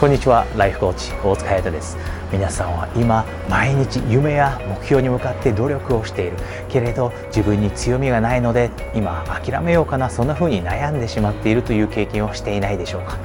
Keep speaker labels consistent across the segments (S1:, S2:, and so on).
S1: こんにちは。ライフコーチ大塚彩太です。皆さんは今毎日夢や目標に向かって努力をしている。けれど自分に強みがないので今諦めようかな。そんな風に悩んでしまっているという経験をしていないでしょうか。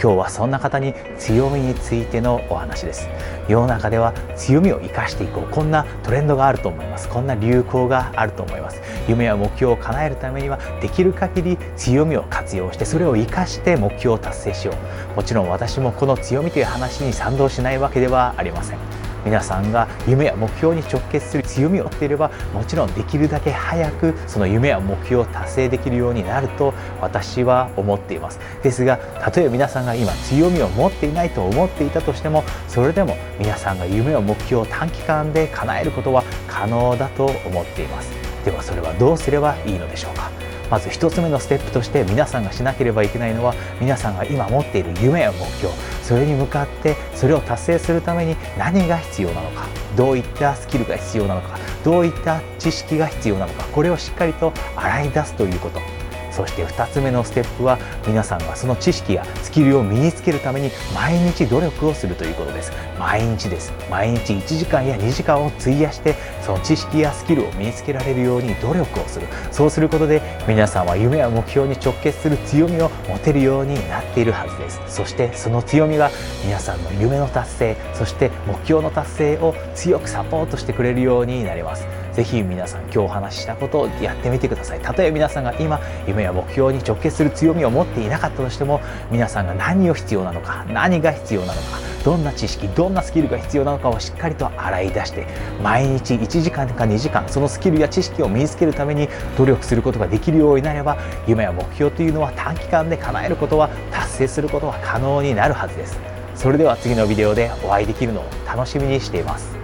S1: 今日はそんな方に強みについてのお話です。世の中では強みを生かしていこう。こんなトレンドがあると思います。こんな流行があると思います。夢や目標を叶えるためにはできる限り強みを活用してそれを生かして目標を達成しよう。もちろん私もこの強みという話に賛同しないわけではありません。皆さんが夢や目標に直結する強みを持っていればもちろんできるだけ早くその夢や目標を達成できるようになると私は思っています。ですがたとえ皆さんが今強みを持っていないと思っていたとしてもそれでも皆さんが夢や目標を短期間で叶えることは可能だと思っています。ではそれはどうすればいいのでしょうか？まず1つ目のステップとして皆さんがしなければいけないのは皆さんが今持っている夢や目標。それに向かってそれを達成するために何が必要なのかどういったスキルが必要なのかどういった知識が必要なのかこれをしっかりと洗い出すということ。そして2つ目のステップは皆さんがその知識やスキルを身につけるために毎日努力をするということです。毎日です。毎日1時間や2時間を費やしてその知識やスキルを身につけられるように努力をする。そうすることで皆さんは夢や目標に直結する強みを持てるようになっているはずです。そしてその強みが皆さんの夢の達成そして目標の達成を強くサポートしてくれるようになります。ぜひ皆さん今日お話ししたことをやってみてください。たとえ皆さんが今夢や目標に直結する強みを持っていなかったとしても皆さんが何を必要なのか何が必要なのかどんな知識どんなスキルが必要なのかをしっかりと洗い出して毎日1時間か2時間そのスキルや知識を身につけるために努力することができるようになれば夢や目標というのは短期間で叶えることは達成することは可能になるはずです。それでは次のビデオでお会いできるのを楽しみにしています。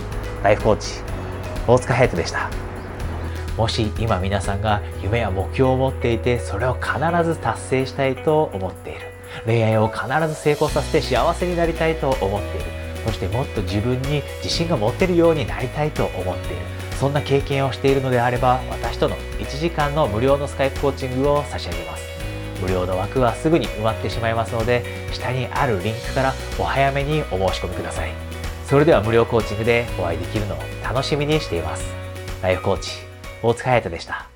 S1: ライフコーチ大塚隼人でした。もし今皆さんが夢や目標を持っていてそれを必ず達成したいと思っている。恋愛を必ず成功させて幸せになりたいと思っている。そしてもっと自分に自信が持てるようになりたいと思っている。そんな経験をしているのであれば私との1時間の無料のスカイプコーチングを差し上げます。無料の枠はすぐに埋まってしまいますので下にあるリンクからお早めにお申し込みください。それでは無料コーチングでお会いできるのを楽しみにしています。ライフコーチ、大塚彩太でした。